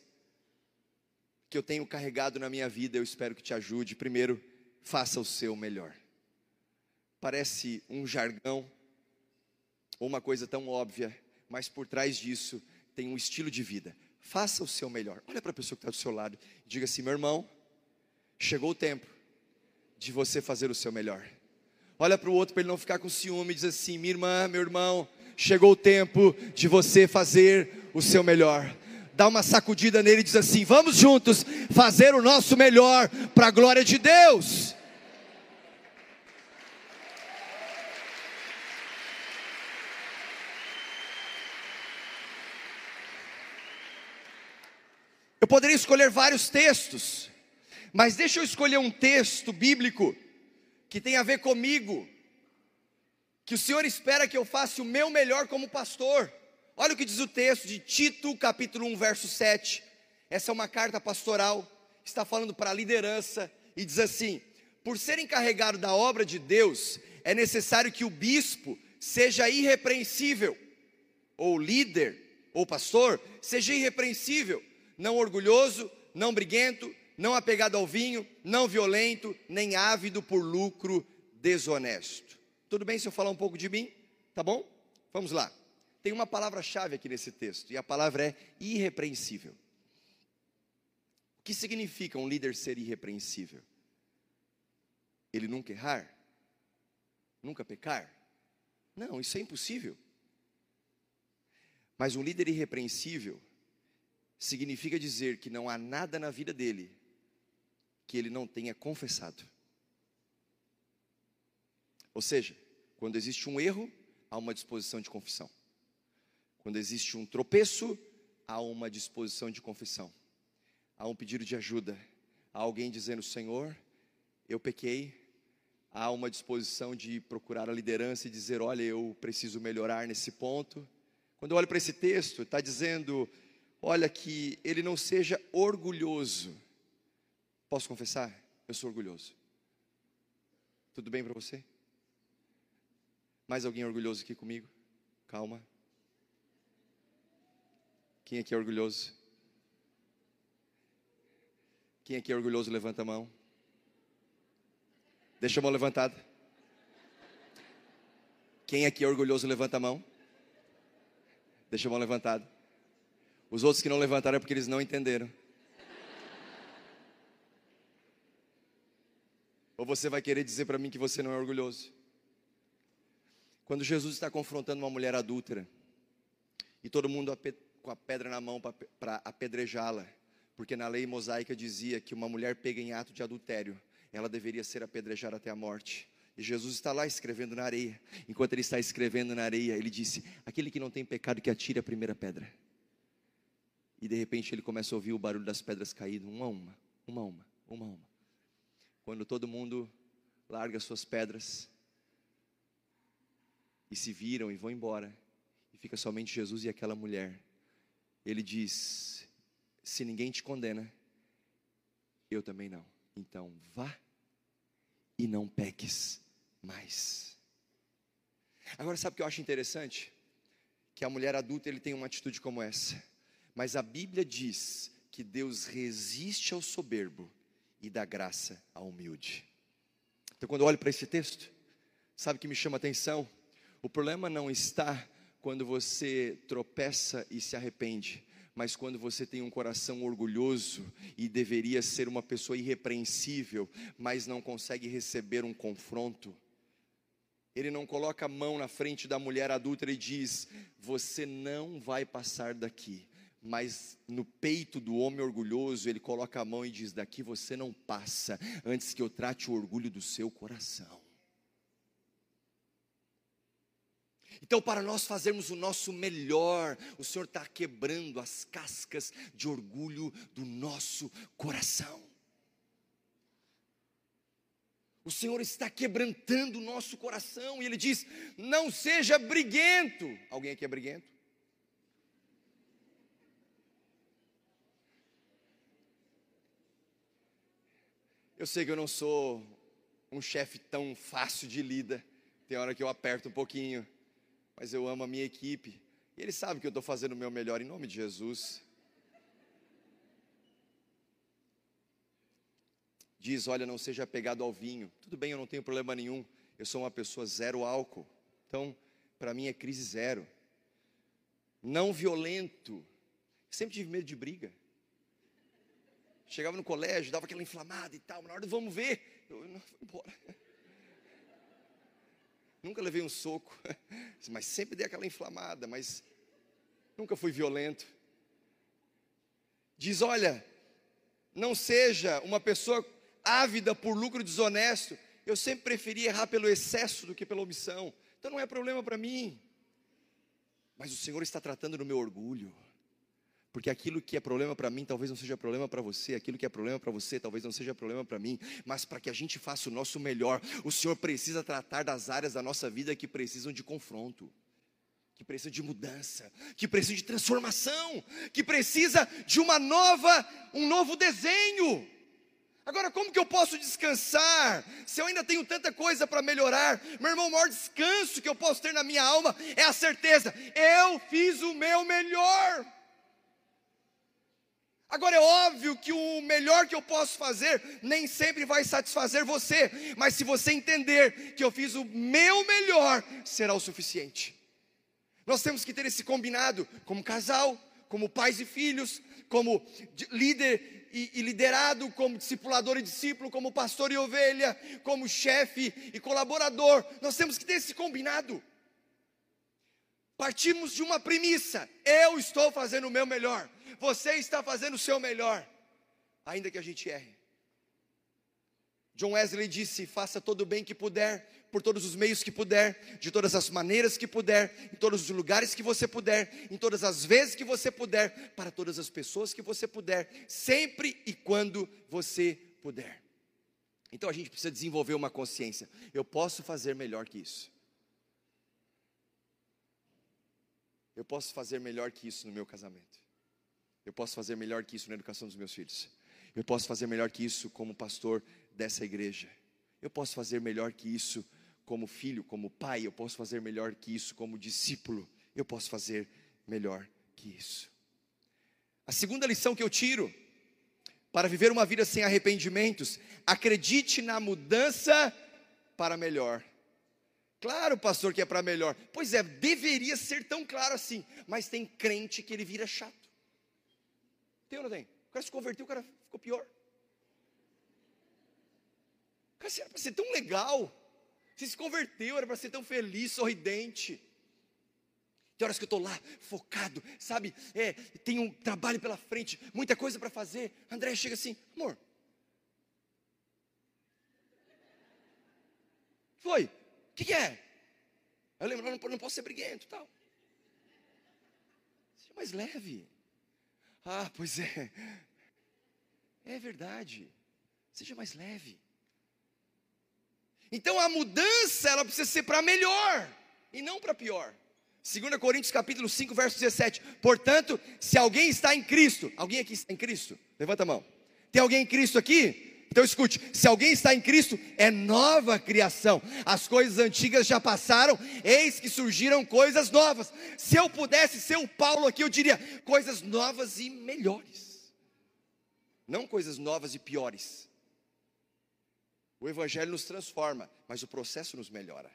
que eu tenho carregado na minha vida, eu espero que te ajude. Primeiro, faça o seu melhor. Parece um jargão ou uma coisa tão óbvia, mas por trás disso tem um estilo de vida. Faça o seu melhor. Olha para a pessoa que está do seu lado e diga assim: meu irmão, chegou o tempo de você fazer o seu melhor. Olha para o outro para ele não ficar com ciúme e diz assim: minha irmã, meu irmão, chegou o tempo de você fazer o seu melhor. Dá uma sacudida nele e diz assim: vamos juntos fazer o nosso melhor para a glória de Deus. Eu poderia escolher vários textos, mas deixa eu escolher um texto bíblico que tem a ver comigo, que o Senhor espera que eu faça o meu melhor como pastor. Olha o que diz o texto de Tito, capítulo 1, verso 7. Essa é uma carta pastoral, está falando para a liderança e diz assim: Por ser encarregado da obra de Deus, é necessário que o bispo seja irrepreensível, ou líder, ou pastor, seja irrepreensível, não orgulhoso, não briguento, não apegado ao vinho, não violento, nem ávido por lucro desonesto. Tudo bem se eu falar um pouco de mim? Tá bom? Vamos lá. Tem uma palavra-chave aqui nesse texto, e a palavra é irrepreensível. O que significa um líder ser irrepreensível? Ele nunca errar? Nunca pecar? Não, isso é impossível. Mas um líder irrepreensível significa dizer que não há nada na vida dele que ele não tenha confessado. Ou seja, quando existe um erro, há uma disposição de confissão. Quando existe um tropeço, há uma disposição de confissão. Há um pedido de ajuda. Há alguém dizendo: Senhor, eu pequei. Há uma disposição de procurar a liderança e dizer: Olha, eu preciso melhorar nesse ponto. Quando eu olho para esse texto, está dizendo: Olha, que ele não seja orgulhoso. Posso confessar? Eu sou orgulhoso. Tudo bem para você? Mais alguém orgulhoso aqui comigo? Calma. Quem aqui é orgulhoso? Quem aqui é orgulhoso, levanta a mão. Deixa a mão levantada. Quem aqui é orgulhoso, levanta a mão. Deixa a mão levantada. Os outros que não levantaram é porque eles não entenderam. Ou você vai querer dizer para mim que você não é orgulhoso? Quando Jesus está confrontando uma mulher adúltera, e todo mundo com a pedra na mão para apedrejá-la, porque na lei mosaica dizia que uma mulher pega em ato de adultério, ela deveria ser apedrejada até a morte. E Jesus está lá escrevendo na areia. Enquanto ele está escrevendo na areia, ele disse: Aquele que não tem pecado, que atire a primeira pedra. E de repente ele começa a ouvir o barulho das pedras caindo, uma a uma, uma a uma, uma a uma. Quando todo mundo larga suas pedras e se viram e vão embora, e fica somente Jesus e aquela mulher, ele diz: Se ninguém te condena, eu também não. Então vá e não peques mais. Agora, sabe o que eu acho interessante? Que a mulher adulta ele tem uma atitude como essa. Mas a Bíblia diz que Deus resiste ao soberbo e dá graça ao humilde. Então, quando eu olho para esse texto, sabe o que me chama a atenção? O problema não está quando você tropeça e se arrepende, mas quando você tem um coração orgulhoso e deveria ser uma pessoa irrepreensível, mas não consegue receber um confronto. Ele não coloca a mão na frente da mulher adulta e diz: Você não vai passar daqui. Mas no peito do homem orgulhoso, ele coloca a mão e diz: Daqui você não passa, antes que eu trate o orgulho do seu coração. Então, para nós fazermos o nosso melhor, o Senhor está quebrando as cascas de orgulho do nosso coração. O Senhor está quebrantando o nosso coração, e Ele diz: não seja briguento. Alguém aqui é briguento? Eu sei que eu não sou um chefe tão fácil de lida, tem hora que eu aperto um pouquinho mas eu amo a minha equipe. E eles sabem que eu estou fazendo o meu melhor em nome de Jesus. Diz: Olha, não seja apegado ao vinho. Tudo bem, eu não tenho problema nenhum. Eu sou uma pessoa zero álcool. Então, para mim é crise zero. Não violento. Sempre tive medo de briga. Chegava no colégio, dava aquela inflamada e tal. Na hora do vamos ver, eu não, fui embora. Nunca levei um soco, mas sempre dei aquela inflamada, mas nunca fui violento. Diz: olha, não seja uma pessoa ávida por lucro desonesto. Eu sempre preferi errar pelo excesso do que pela omissão. Então não é problema para mim. Mas o Senhor está tratando no meu orgulho. Porque aquilo que é problema para mim talvez não seja problema para você, aquilo que é problema para você talvez não seja problema para mim, mas para que a gente faça o nosso melhor, o Senhor precisa tratar das áreas da nossa vida que precisam de confronto, que precisam de mudança, que precisam de transformação, que precisa de uma nova, um novo desenho. Agora, como que eu posso descansar se eu ainda tenho tanta coisa para melhorar? Meu irmão, o maior descanso que eu posso ter na minha alma é a certeza: eu fiz o meu melhor. Agora é óbvio que o melhor que eu posso fazer nem sempre vai satisfazer você, mas se você entender que eu fiz o meu melhor, será o suficiente. Nós temos que ter esse combinado como casal, como pais e filhos, como líder e, e liderado, como discipulador e discípulo, como pastor e ovelha, como chefe e colaborador. Nós temos que ter esse combinado. Partimos de uma premissa: eu estou fazendo o meu melhor, você está fazendo o seu melhor, ainda que a gente erre. John Wesley disse: faça todo o bem que puder, por todos os meios que puder, de todas as maneiras que puder, em todos os lugares que você puder, em todas as vezes que você puder, para todas as pessoas que você puder, sempre e quando você puder. Então a gente precisa desenvolver uma consciência: eu posso fazer melhor que isso. Eu posso fazer melhor que isso no meu casamento. Eu posso fazer melhor que isso na educação dos meus filhos. Eu posso fazer melhor que isso como pastor dessa igreja. Eu posso fazer melhor que isso como filho, como pai. Eu posso fazer melhor que isso como discípulo. Eu posso fazer melhor que isso. A segunda lição que eu tiro para viver uma vida sem arrependimentos, acredite na mudança para melhor. Claro, pastor, que é para melhor. Pois é, deveria ser tão claro assim. Mas tem crente que ele vira chato. Não tem? O cara se converteu, o cara ficou pior. Cara, você era para ser tão legal. Você se converteu, era para ser tão feliz, sorridente. Tem horas que eu estou lá, focado, sabe? É, tem um trabalho pela frente, muita coisa para fazer. André chega assim, amor. Foi? O que, que, é? Eu lembro, não, não posso ser briguento tal. Seja mais leve. Ah, pois é. É verdade. Seja mais leve. Então a mudança, ela precisa ser para melhor e não para pior. 2 Coríntios capítulo 5, verso 17. Portanto, se alguém está em Cristo, alguém aqui está em Cristo? Levanta a mão. Tem alguém em Cristo aqui? Então escute: se alguém está em Cristo, é nova criação. As coisas antigas já passaram, eis que surgiram coisas novas. Se eu pudesse ser o Paulo aqui, eu diria coisas novas e melhores, não coisas novas e piores. O Evangelho nos transforma, mas o processo nos melhora.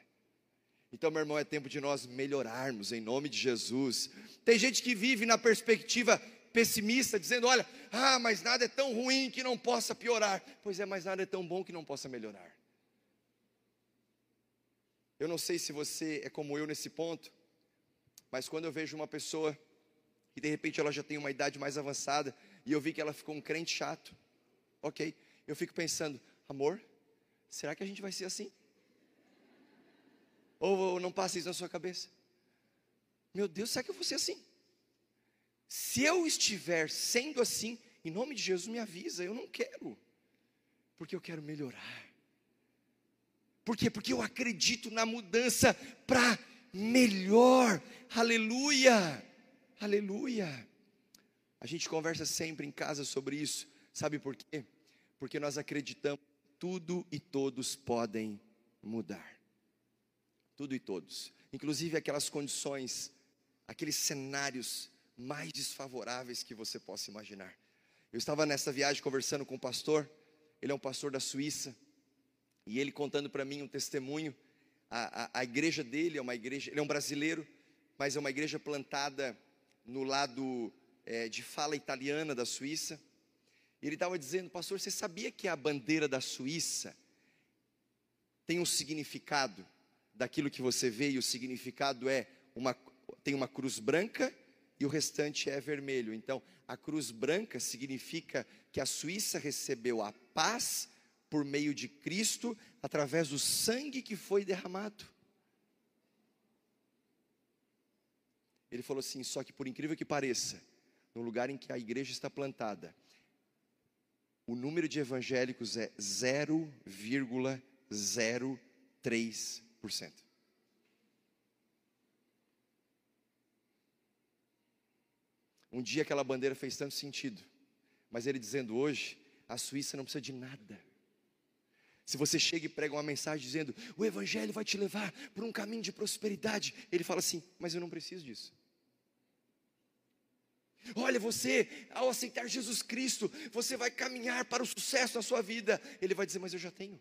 Então, meu irmão, é tempo de nós melhorarmos em nome de Jesus. Tem gente que vive na perspectiva pessimista, dizendo: olha, ah, mas nada é tão ruim que não possa piorar. Pois é, mas nada é tão bom que não possa melhorar. Eu não sei se você é como eu nesse ponto, mas quando eu vejo uma pessoa e de repente ela já tem uma idade mais avançada e eu vi que ela ficou um crente chato, ok, eu fico pensando, amor, será que a gente vai ser assim? Ou não passa isso na sua cabeça? Meu Deus, será que eu vou ser assim? Se eu estiver sendo assim, em nome de Jesus me avisa, eu não quero, porque eu quero melhorar. Por quê? Porque eu acredito na mudança para melhor. Aleluia! Aleluia! A gente conversa sempre em casa sobre isso. Sabe por quê? Porque nós acreditamos que tudo e todos podem mudar. Tudo e todos. Inclusive aquelas condições, aqueles cenários mais desfavoráveis que você possa imaginar. Eu estava nessa viagem conversando com um pastor, ele é um pastor da Suíça, e ele contando para mim um testemunho. A, a, a, igreja dele é uma igreja, ele é um brasileiro, mas é uma igreja plantada no lado é, de fala italiana da Suíça. E ele estava dizendo, pastor, você sabia que a bandeira da Suíça tem um significado daquilo que você vê, e o significado é uma, tem uma cruz branca e o restante é vermelho. Então, a cruz branca significa que a Suíça recebeu a paz por meio de Cristo, através do sangue que foi derramado. Ele falou assim: só que por incrível que pareça, no lugar em que a igreja está plantada, o número de evangélicos é 0,03%. Um dia aquela bandeira fez tanto sentido, mas ele dizendo hoje, a Suíça não precisa de nada. Se você chega e prega uma mensagem dizendo, o Evangelho vai te levar por um caminho de prosperidade, ele fala assim, mas eu não preciso disso. Olha, você, ao aceitar Jesus Cristo, você vai caminhar para o sucesso na sua vida. Ele vai dizer, mas eu já tenho.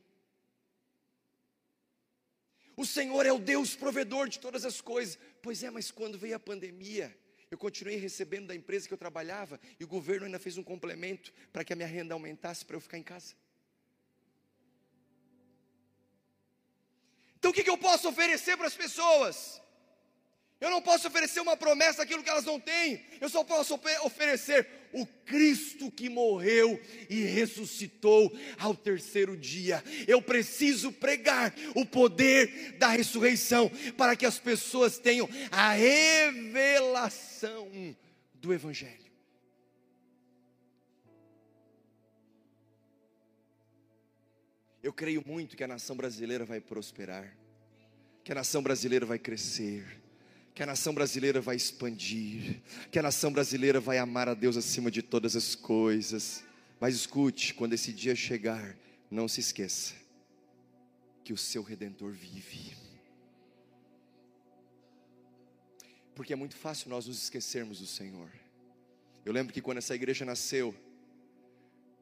O Senhor é o Deus provedor de todas as coisas. Pois é, mas quando veio a pandemia, eu continuei recebendo da empresa que eu trabalhava e o governo ainda fez um complemento para que a minha renda aumentasse para eu ficar em casa. Então o que, que eu posso oferecer para as pessoas? Eu não posso oferecer uma promessa daquilo que elas não têm. Eu só posso oferecer o Cristo que morreu e ressuscitou ao terceiro dia. Eu preciso pregar o poder da ressurreição para que as pessoas tenham a revelação do Evangelho. Eu creio muito que a nação brasileira vai prosperar, que a nação brasileira vai crescer que a nação brasileira vai expandir, que a nação brasileira vai amar a Deus acima de todas as coisas. Mas escute, quando esse dia chegar, não se esqueça que o seu redentor vive. Porque é muito fácil nós nos esquecermos do Senhor. Eu lembro que quando essa igreja nasceu,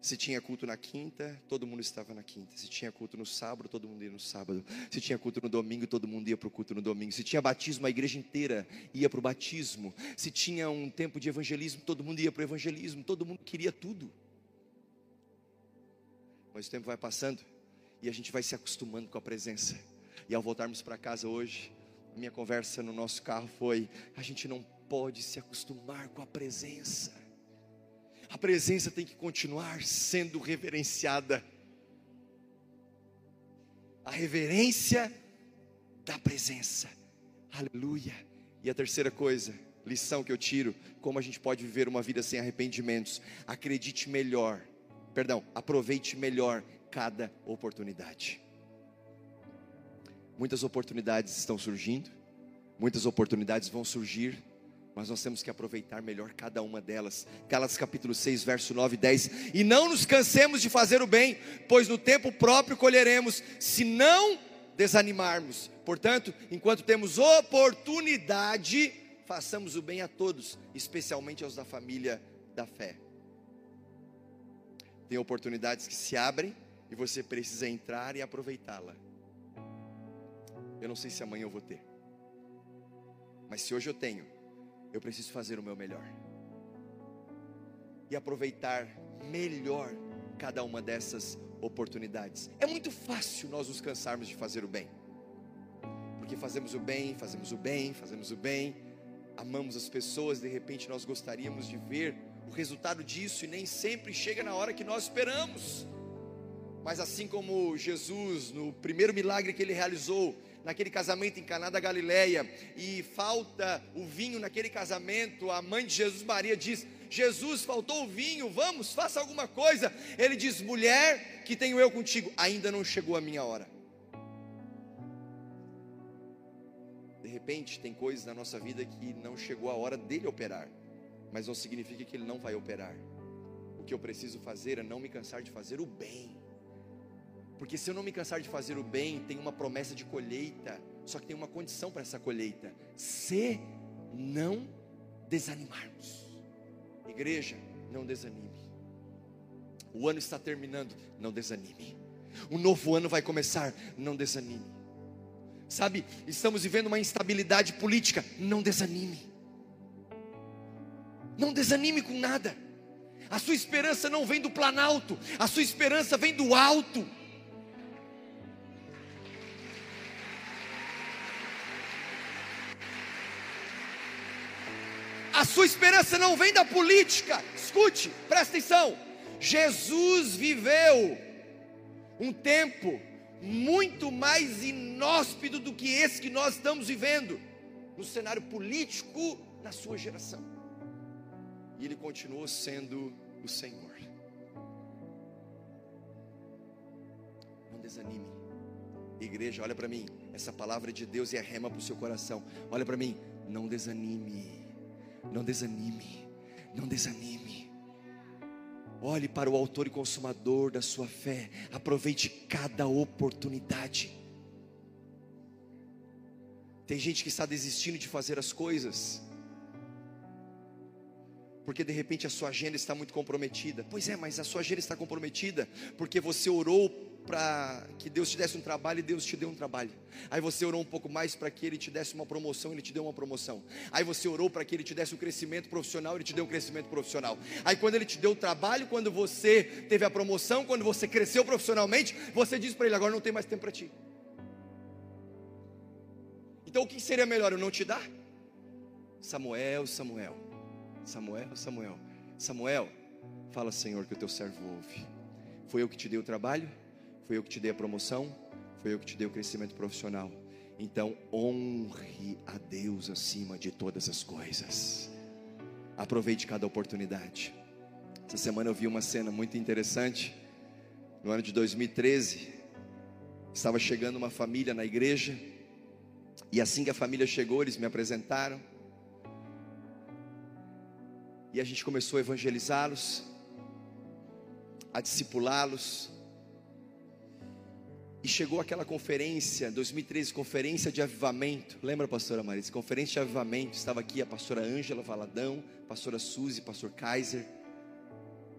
se tinha culto na quinta, todo mundo estava na quinta. Se tinha culto no sábado, todo mundo ia no sábado. Se tinha culto no domingo, todo mundo ia para o culto no domingo. Se tinha batismo, a igreja inteira ia para o batismo. Se tinha um tempo de evangelismo, todo mundo ia para o evangelismo. Todo mundo queria tudo. Mas o tempo vai passando e a gente vai se acostumando com a presença. E ao voltarmos para casa hoje, a minha conversa no nosso carro foi: a gente não pode se acostumar com a presença a presença tem que continuar sendo reverenciada. A reverência da presença. Aleluia. E a terceira coisa, lição que eu tiro, como a gente pode viver uma vida sem arrependimentos. Acredite melhor, perdão, aproveite melhor cada oportunidade. Muitas oportunidades estão surgindo, muitas oportunidades vão surgir mas nós temos que aproveitar melhor cada uma delas. Gálatas capítulo 6, verso 9 e 10. E não nos cansemos de fazer o bem, pois no tempo próprio colheremos, se não desanimarmos. Portanto, enquanto temos oportunidade, façamos o bem a todos, especialmente aos da família da fé. Tem oportunidades que se abrem e você precisa entrar e aproveitá-la. Eu não sei se amanhã eu vou ter, mas se hoje eu tenho, eu preciso fazer o meu melhor e aproveitar melhor cada uma dessas oportunidades. É muito fácil nós nos cansarmos de fazer o bem, porque fazemos o bem, fazemos o bem, fazemos o bem, amamos as pessoas, de repente nós gostaríamos de ver o resultado disso e nem sempre chega na hora que nós esperamos. Mas assim como Jesus, no primeiro milagre que ele realizou, naquele casamento em Caná da Galileia, e falta o vinho naquele casamento, a mãe de Jesus Maria diz: Jesus, faltou o vinho, vamos, faça alguma coisa. Ele diz: mulher, que tenho eu contigo, ainda não chegou a minha hora. De repente, tem coisas na nossa vida que não chegou a hora dele operar, mas não significa que ele não vai operar. O que eu preciso fazer é não me cansar de fazer o bem. Porque se eu não me cansar de fazer o bem, tem uma promessa de colheita. Só que tem uma condição para essa colheita: se não desanimarmos. Igreja, não desanime. O ano está terminando, não desanime. O novo ano vai começar, não desanime. Sabe, estamos vivendo uma instabilidade política, não desanime. Não desanime com nada. A sua esperança não vem do planalto, a sua esperança vem do alto. A sua esperança não vem da política. Escute, presta atenção. Jesus viveu um tempo muito mais inóspito do que esse que nós estamos vivendo no cenário político na sua geração. E ele continuou sendo o Senhor. Não desanime. Igreja, olha para mim. Essa palavra de Deus é a rema para o seu coração. Olha para mim. Não desanime. Não desanime, não desanime. Olhe para o autor e consumador da sua fé. Aproveite cada oportunidade. Tem gente que está desistindo de fazer as coisas, porque de repente a sua agenda está muito comprometida. Pois é, mas a sua agenda está comprometida porque você orou para que Deus te desse um trabalho e Deus te deu um trabalho. Aí você orou um pouco mais para que Ele te desse uma promoção, Ele te deu uma promoção. Aí você orou para que Ele te desse um crescimento profissional, Ele te deu um crescimento profissional. Aí quando Ele te deu o trabalho, quando você teve a promoção, quando você cresceu profissionalmente, você diz para Ele: agora não tem mais tempo para ti. Então o que seria melhor? Eu não te dar? Samuel, Samuel, Samuel, Samuel, Samuel, fala Senhor que o teu servo ouve. Foi eu que te dei o trabalho, foi eu que te dei a promoção, foi eu que te dei o crescimento profissional. Então honre a Deus acima de todas as coisas. Aproveite cada oportunidade. Essa semana eu vi uma cena muito interessante. No ano de 2013, estava chegando uma família na igreja. E assim que a família chegou, eles me apresentaram. E a gente começou a evangelizá-los, a discipulá-los. E chegou aquela conferência, 2013, conferência de avivamento. Lembra, pastora Marisa? Conferência de avivamento. Estava aqui a pastora Ângela Valadão, pastora Suzy, pastor Kaiser.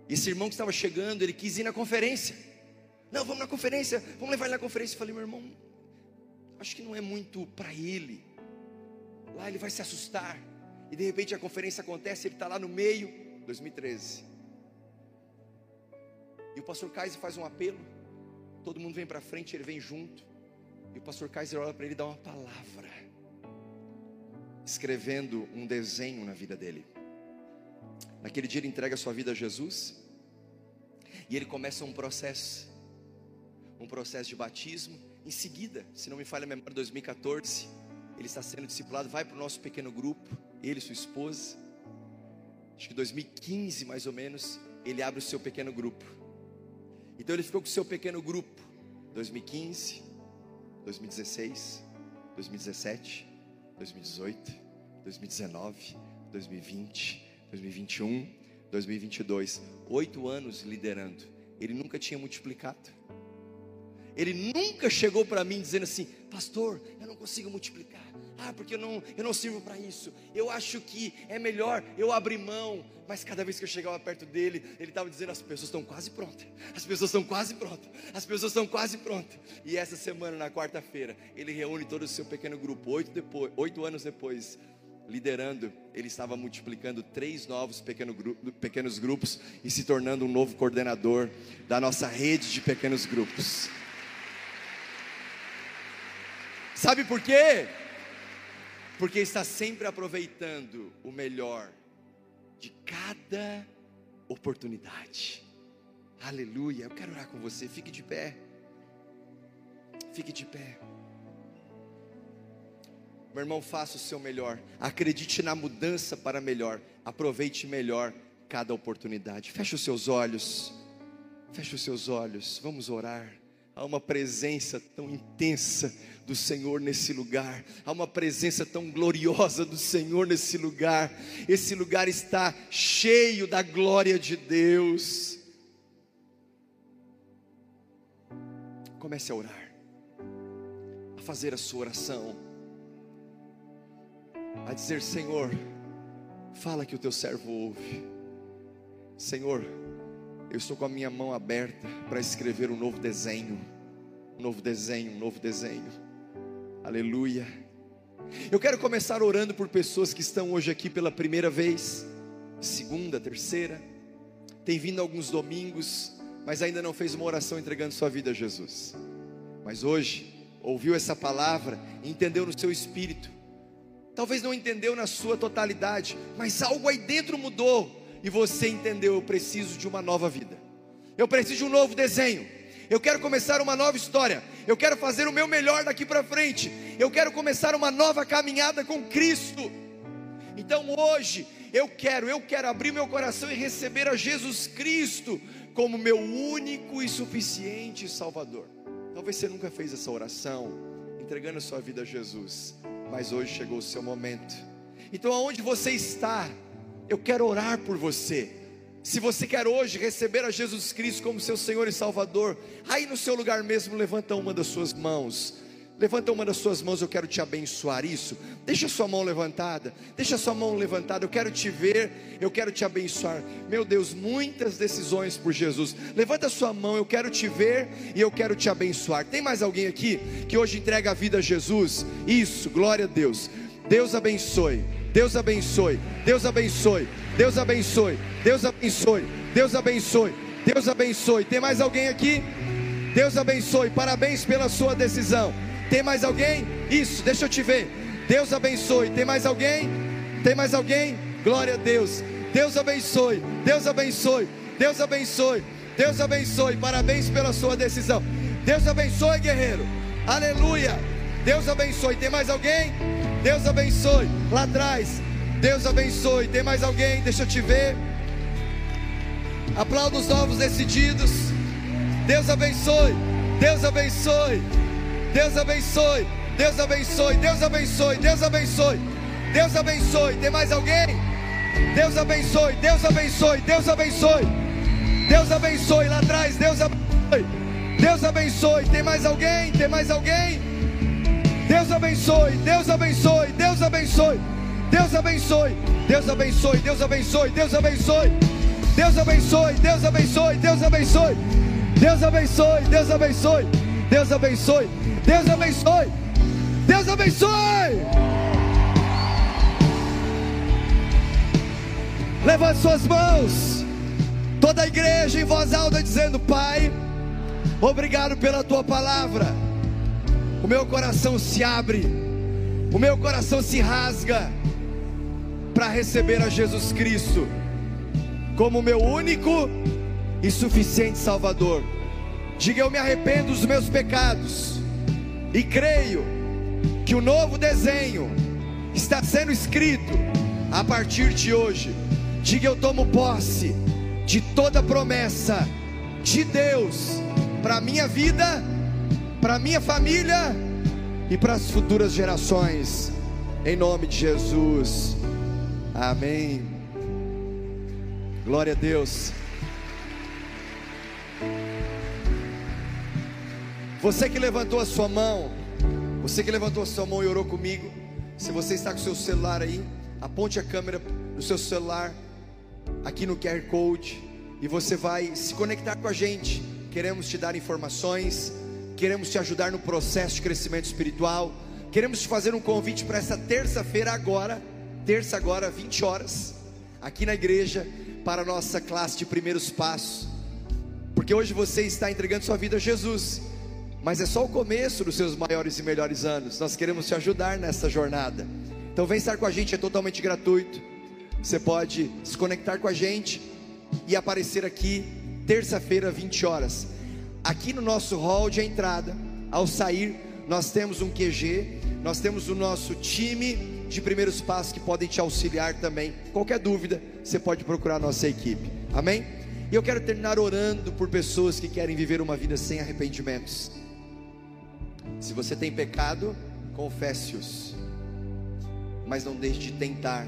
E esse irmão que estava chegando, ele quis ir na conferência. Não, vamos na conferência, vamos levar ele na conferência. Eu falei, meu irmão, acho que não é muito para ele. Lá ele vai se assustar. E de repente a conferência acontece, ele está lá no meio, 2013. E o pastor Kaiser faz um apelo todo mundo vem para frente, ele vem junto. E o pastor Kaiser olha para ele e dá uma palavra, escrevendo um desenho na vida dele. Naquele dia ele entrega a sua vida a Jesus, e ele começa um processo, um processo de batismo. Em seguida, se não me falha a memória, 2014, ele está sendo discipulado, vai para o nosso pequeno grupo, ele e sua esposa. Acho que 2015 mais ou menos, ele abre o seu pequeno grupo. Então ele ficou com o seu pequeno grupo 2015, 2016, 2017, 2018, 2019, 2020, 2021, 2022. Oito anos liderando. Ele nunca tinha multiplicado. Ele nunca chegou para mim dizendo assim, pastor, eu não consigo multiplicar. Ah, porque eu não, eu não sirvo para isso. Eu acho que é melhor eu abrir mão. Mas cada vez que eu chegava perto dele, ele estava dizendo: as pessoas estão quase prontas. As pessoas estão quase prontas. As pessoas estão quase prontas. E essa semana, na quarta-feira, ele reúne todo o seu pequeno grupo. Oito, depois, oito anos depois, liderando, ele estava multiplicando três novos pequeno grupo, pequenos grupos e se tornando um novo coordenador da nossa rede de pequenos grupos. Sabe por quê? Porque está sempre aproveitando o melhor de cada oportunidade. Aleluia. Eu quero orar com você. Fique de pé. Fique de pé. Meu irmão, faça o seu melhor. Acredite na mudança para melhor. Aproveite melhor cada oportunidade. Feche os seus olhos. Feche os seus olhos. Vamos orar. Há uma presença tão intensa do Senhor nesse lugar, há uma presença tão gloriosa do Senhor nesse lugar. Esse lugar está cheio da glória de Deus. Comece a orar, a fazer a sua oração, a dizer: Senhor, fala que o teu servo ouve. Senhor, eu estou com a minha mão aberta para escrever um novo desenho. Um novo desenho, um novo desenho. Aleluia. Eu quero começar orando por pessoas que estão hoje aqui pela primeira vez, segunda, terceira, tem vindo alguns domingos, mas ainda não fez uma oração entregando sua vida a Jesus. Mas hoje ouviu essa palavra, entendeu no seu espírito. Talvez não entendeu na sua totalidade, mas algo aí dentro mudou e você entendeu, eu preciso de uma nova vida. Eu preciso de um novo desenho. Eu quero começar uma nova história. Eu quero fazer o meu melhor daqui para frente. Eu quero começar uma nova caminhada com Cristo. Então hoje eu quero, eu quero abrir meu coração e receber a Jesus Cristo como meu único e suficiente Salvador. Talvez você nunca fez essa oração, entregando a sua vida a Jesus, mas hoje chegou o seu momento. Então aonde você está? Eu quero orar por você. Se você quer hoje receber a Jesus Cristo como seu Senhor e Salvador, aí no seu lugar mesmo, levanta uma das suas mãos. Levanta uma das suas mãos, eu quero te abençoar. Isso, deixa sua mão levantada, deixa sua mão levantada. Eu quero te ver, eu quero te abençoar. Meu Deus, muitas decisões por Jesus. Levanta sua mão, eu quero te ver e eu quero te abençoar. Tem mais alguém aqui que hoje entrega a vida a Jesus? Isso, glória a Deus. Deus abençoe. Deus abençoe. Deus abençoe. Deus abençoe. Deus abençoe. Deus abençoe. Deus abençoe. Tem mais alguém aqui? Deus abençoe. Parabéns pela sua decisão. Tem mais alguém? Isso, deixa eu te ver. Deus abençoe. Tem mais alguém? Tem mais alguém? Glória a Deus. Deus abençoe. Deus abençoe. Deus abençoe. Deus abençoe. Parabéns pela sua decisão. Deus abençoe, guerreiro. Aleluia. Deus abençoe. Tem mais alguém? Deus abençoe. Lá atrás. Deus abençoe. Tem mais alguém? Deixa eu te ver. Aplauda os novos decididos. Deus abençoe. Deus abençoe. Deus abençoe. Deus abençoe. Deus abençoe. Deus abençoe. Deus abençoe. Tem mais alguém? Deus abençoe. Deus abençoe. Deus abençoe. Deus abençoe lá atrás. Deus abençoe. Deus abençoe. Tem mais alguém? Tem mais alguém? Deus abençoe, Deus abençoe, Deus abençoe. Deus abençoe, Deus abençoe, Deus abençoe, Deus abençoe. Deus abençoe, Deus abençoe, Deus abençoe. Deus abençoe, Deus abençoe. Deus abençoe. Deus abençoe. Deus abençoe. Levante suas mãos. Toda a igreja em voz alta dizendo: Pai, obrigado pela tua palavra o meu coração se abre, o meu coração se rasga para receber a Jesus Cristo como meu único e suficiente Salvador. Diga: Eu me arrependo dos meus pecados e creio que o novo desenho está sendo escrito a partir de hoje. Diga: Eu tomo posse de toda promessa de Deus para minha vida, para minha família e para as futuras gerações, em nome de Jesus. Amém. Glória a Deus. Você que levantou a sua mão, você que levantou a sua mão e orou comigo, se você está com o seu celular aí, aponte a câmera do seu celular aqui no QR Code e você vai se conectar com a gente. Queremos te dar informações, queremos te ajudar no processo de crescimento espiritual. Queremos te fazer um convite para essa terça-feira agora, terça agora, 20 horas, aqui na igreja, para a nossa classe de primeiros passos. Porque hoje você está entregando sua vida a Jesus mas é só o começo dos seus maiores e melhores anos. Nós queremos te ajudar nessa jornada. Então vem estar com a gente, é totalmente gratuito. Você pode se conectar com a gente e aparecer aqui terça-feira, 20 horas. Aqui no nosso hall de entrada, ao sair, nós temos um QG, nós temos o nosso time de primeiros passos que podem te auxiliar também. Qualquer dúvida, você pode procurar a nossa equipe. Amém? E eu quero terminar orando por pessoas que querem viver uma vida sem arrependimentos. Se você tem pecado, confesse-os. Mas não deixe de tentar,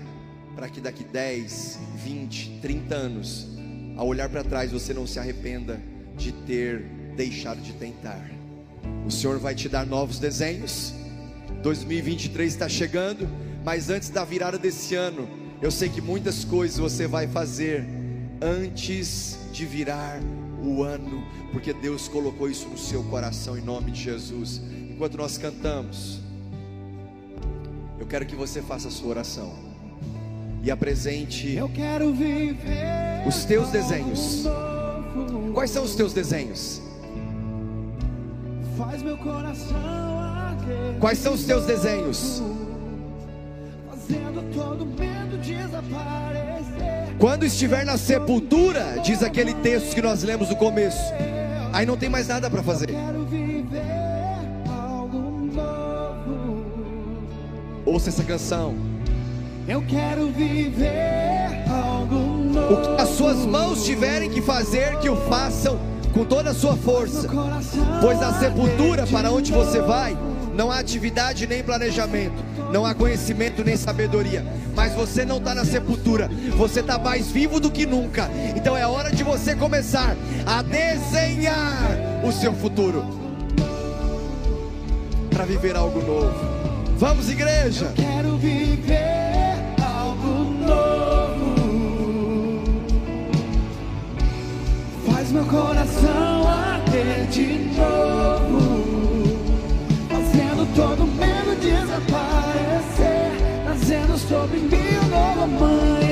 para que daqui 10, 20, 30 anos, ao olhar para trás, você não se arrependa de ter deixado de tentar. O Senhor vai te dar novos desenhos. 2023 está chegando, mas antes da virada desse ano, eu sei que muitas coisas você vai fazer antes de virar o ano, porque Deus colocou isso no seu coração em nome de Jesus enquanto nós cantamos, eu quero que você faça a sua oração e apresente eu quero viver os teus desenhos. Quais são os teus desenhos? Faz meu coração arder. Quais são os teus desenhos? Fazendo todo medo desaparecer. Quando estiver na sepultura, diz aquele texto que nós lemos no começo, aí não tem mais nada para fazer. Ouça essa canção. Eu quero viver algo novo. O que as suas mãos tiverem que fazer, que o façam com toda a sua força. Pois na sepultura para onde você vai, não há atividade nem planejamento, não há conhecimento nem sabedoria. Mas você não está na sepultura, você está mais vivo do que nunca. Então é hora de você começar a desenhar o seu futuro para viver algo novo. Vamos, igreja. Eu quero viver faz meu coração arder de novo, fazendo todo medo desaparecer, trazendo sobre mim um novo amanhã.